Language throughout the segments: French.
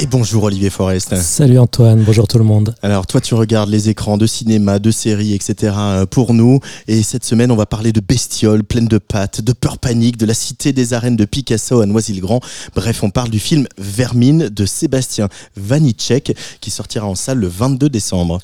Et bonjour Olivier Forest. Salut Antoine, bonjour tout le monde. Alors toi tu regardes les écrans de cinéma, de séries, etc. euh, pour nous. Et cette semaine on va parler de bestioles pleines de pattes, de peur panique, de la cité des arènes de Picasso à Noisy-le-Grand. Bref, on parle du film Vermine de Sébastien Vanitschek qui sortira en salle le 22 décembre.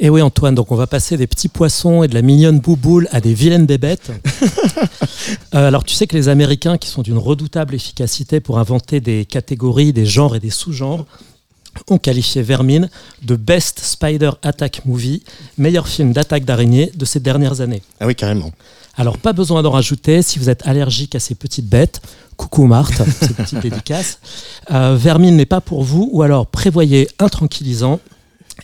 Et oui Antoine, donc on va passer des petits poissons et de la mignonne bouboule à des vilaines bébêtes. Euh, alors tu sais que les Américains qui sont d'une redoutable efficacité pour inventer des catégories, des genres et des sous-genres, ont qualifié Vermine de Best Spider Attack Movie, meilleur film d'attaque d'araignée de ces dernières années. Ah oui, carrément. Alors pas besoin d'en rajouter, si vous êtes allergique à ces petites bêtes, coucou Marthe, ces petites dédicaces, euh, Vermine n'est pas pour vous, ou alors prévoyez un tranquillisant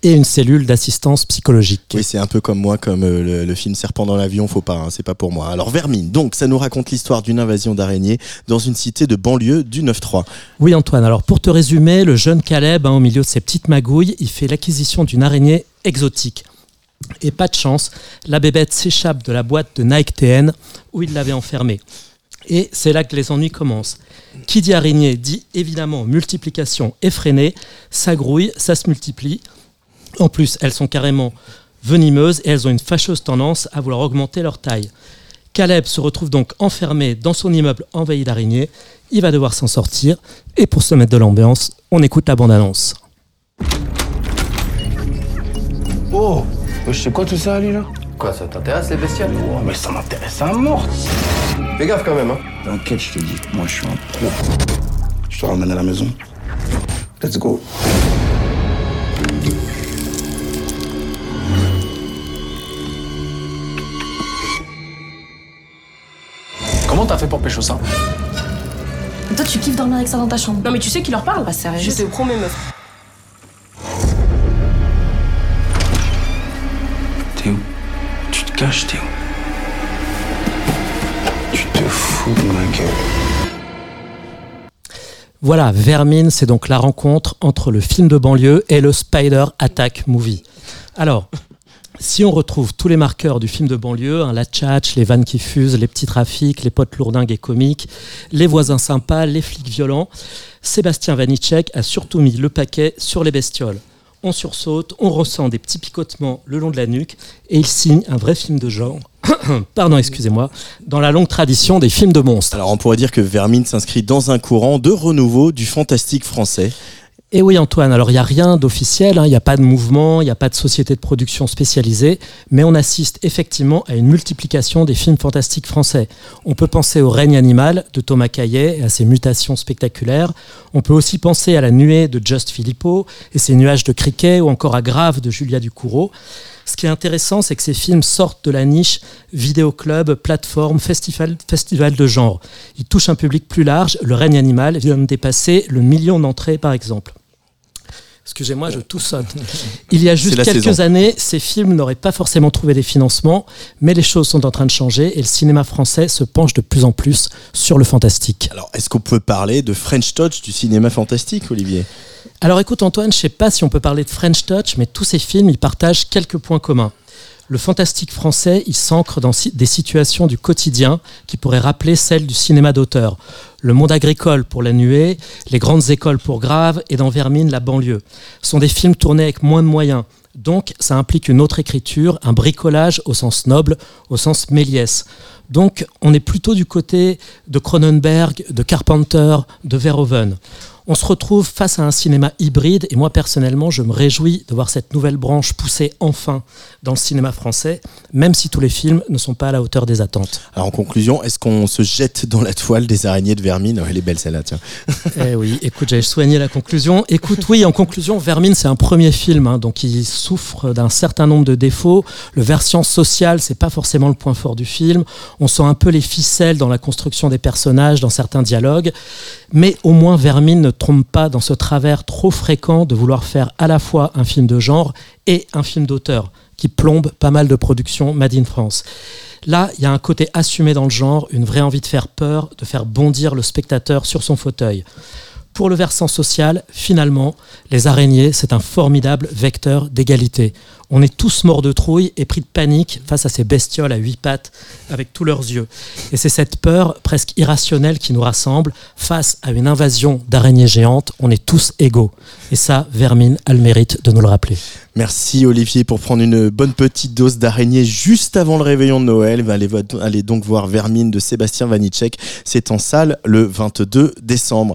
et une cellule d'assistance psychologique. Oui, c'est un peu comme moi, comme euh, le, le film Serpent dans l'avion, faut pas, hein, c'est pas pour moi. Alors Vermine, donc ça nous raconte l'histoire d'une invasion d'araignées dans une cité de banlieue du 9-3. Oui Antoine, alors pour te résumer, le jeune Caleb, hein, au milieu de ses petites magouilles, il fait l'acquisition d'une araignée exotique. Et pas de chance, la bébête s'échappe de la boîte de Nike TN où il l'avait enfermée. Et c'est là que les ennuis commencent. Qui dit araignée dit évidemment multiplication effrénée, ça grouille, ça se multiplie. En plus, elles sont carrément venimeuses et elles ont une fâcheuse tendance à vouloir augmenter leur taille. Caleb se retrouve donc enfermé dans son immeuble envahi d'araignées. Il va devoir s'en sortir. Et pour se mettre de l'ambiance, on écoute la bande-annonce. Oh c'est quoi tout ça, Ali, là? Quoi, ça t'intéresse les bestioles? Oh, mais ça m'intéresse à mort Fais gaffe quand même, hein. T'inquiète, je te dis, moi, je suis un pro. Je te ramène à la maison. Let's go. Comment t'as fait pour pécho ça Toi, tu kiffes dormir avec ça dans ta chambre. Non mais tu sais qui leur parle Bah, sérieux. Je te promets meuf. Théo, tu te caches, Théo. Tu te fous de ma gueule. Voilà, Vermine, c'est donc la rencontre entre le film de banlieue et le Spider Attack Movie. Alors, si on retrouve tous les marqueurs du film de banlieue, hein, la tchatch, les vannes qui fusent, les petits trafics, les potes lourdingues et comiques, les voisins sympas, les flics violents, Sébastien Vanitschek a surtout mis le paquet sur les bestioles. On sursaute, on ressent des petits picotements le long de la nuque et il signe un vrai film de genre, pardon, excusez-moi, dans la longue tradition des films de monstres. Alors on pourrait dire que Vermine s'inscrit dans un courant de renouveau du fantastique français. Et oui Antoine, alors il n'y a rien d'officiel, hein, il n'y a pas de mouvement, il n'y a pas de société de production spécialisée, mais on assiste effectivement à une multiplication des films fantastiques français. On peut penser au règne animal de Thomas Caillet et à ses mutations spectaculaires, on peut aussi penser à la nuée de Just Filippo et ses nuages de criquet, ou encore à Grave de Julia Ducourau. Ce qui est intéressant, c'est que ces films sortent de la niche vidéoclub, plateforme, festival, festival de genre. Ils touchent un public plus large. Le règne animal vient de dépasser le million d'entrées, par exemple. Excusez-moi, je toussonne. Il y a juste quelques saison. années, ces films n'auraient pas forcément trouvé des financements, mais les choses sont en train de changer et le cinéma français se penche de plus en plus sur le fantastique. Alors est-ce qu'on peut parler de French Touch du cinéma fantastique, Olivier? Alors écoute Antoine, je sais pas si on peut parler de French Touch, mais tous ces films, ils partagent quelques points communs. Le fantastique français, il s'ancre dans des situations du quotidien qui pourraient rappeler celles du cinéma d'auteur. Le monde agricole pour La Nuée, les grandes écoles pour Grave et dans Vermine, la banlieue. Ce sont des films tournés avec moins de moyens. Donc ça implique une autre écriture, un bricolage au sens noble, au sens Méliès. Donc on est plutôt du côté de Cronenberg, de Carpenter, de Verhoeven. On se retrouve face à un cinéma hybride et moi personnellement je me réjouis de voir cette nouvelle branche pousser enfin dans le cinéma français, même si tous les films ne sont pas à la hauteur des attentes. Alors en conclusion, est-ce qu'on se jette dans la toile des araignées de Vermine? Elle est belle celle-là, tiens. Eh oui, écoute, j'avais soigné la conclusion. Écoute, oui, en conclusion, Vermine, c'est un premier film, hein, donc il souffre d'un certain nombre de défauts. Le version social, c'est pas forcément le point fort du film. On sent un peu les ficelles dans la construction des personnages, dans certains dialogues. Mais au moins, Vermine ne trompe pas dans ce travers trop fréquent de vouloir faire à la fois un film de genre et un film d'auteur qui plombe pas mal de productions Made in France. Là, il y a un côté assumé dans le genre, une vraie envie de faire peur, de faire bondir le spectateur sur son fauteuil. Pour le versant social, finalement, les araignées, c'est un formidable vecteur d'égalité. On est tous morts de trouille et pris de panique face à ces bestioles à huit pattes avec tous leurs yeux. Et c'est cette peur presque irrationnelle qui nous rassemble. Face à une invasion d'araignées géantes, on est tous égaux. Et ça, Vermine a le mérite de nous le rappeler. Merci Olivier pour prendre une bonne petite dose d'araignée juste avant le réveillon de Noël. Allez, donc voir Vermine de Sébastien Vanitschek. C'est en salle le 22 décembre.